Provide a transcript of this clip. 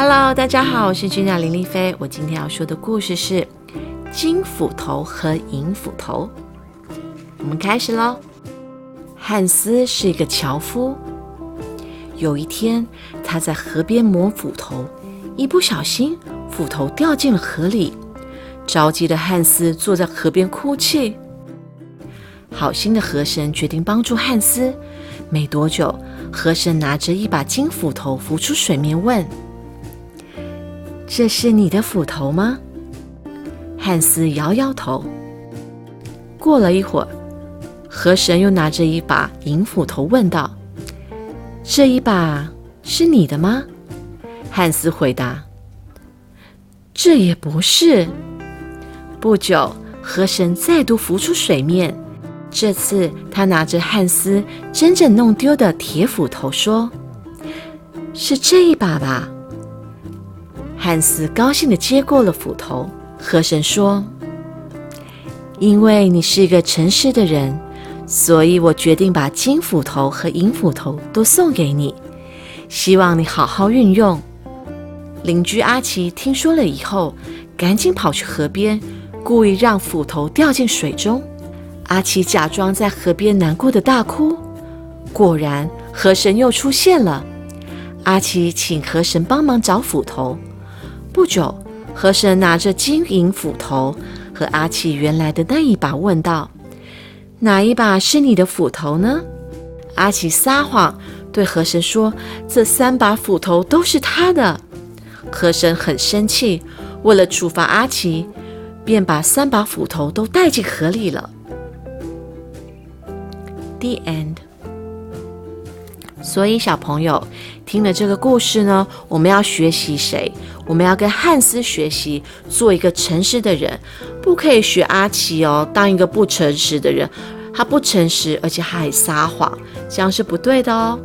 Hello，大家好，我是君雅林丽菲。我今天要说的故事是金斧头和银斧头。我们开始喽。汉斯是一个樵夫。有一天，他在河边磨斧头，一不小心，斧头掉进了河里。着急的汉斯坐在河边哭泣。好心的河神决定帮助汉斯。没多久，河神拿着一把金斧头浮出水面，问：“这是你的斧头吗？”汉斯摇摇头。过了一会儿，河神又拿着一把银斧头问道：“这一把是你的吗？”汉斯回答：“这也不是。”不久，河神再度浮出水面。这次，他拿着汉斯真正弄丢的铁斧头，说：“是这一把吧？”汉斯高兴地接过了斧头。河神说：“因为你是一个诚实的人，所以我决定把金斧头和银斧头都送给你，希望你好好运用。”邻居阿奇听说了以后，赶紧跑去河边，故意让斧头掉进水中。阿奇假装在河边难过的大哭，果然河神又出现了。阿奇请河神帮忙找斧头。不久，河神拿着金银斧头和阿奇原来的那一把，问道：“哪一把是你的斧头呢？”阿奇撒谎，对河神说：“这三把斧头都是他的。”河神很生气，为了处罚阿奇，便把三把斧头都带进河里了。The end。所以小朋友听了这个故事呢，我们要学习谁？我们要跟汉斯学习，做一个诚实的人，不可以学阿奇哦，当一个不诚实的人。他不诚实，而且他还撒谎，这样是不对的哦。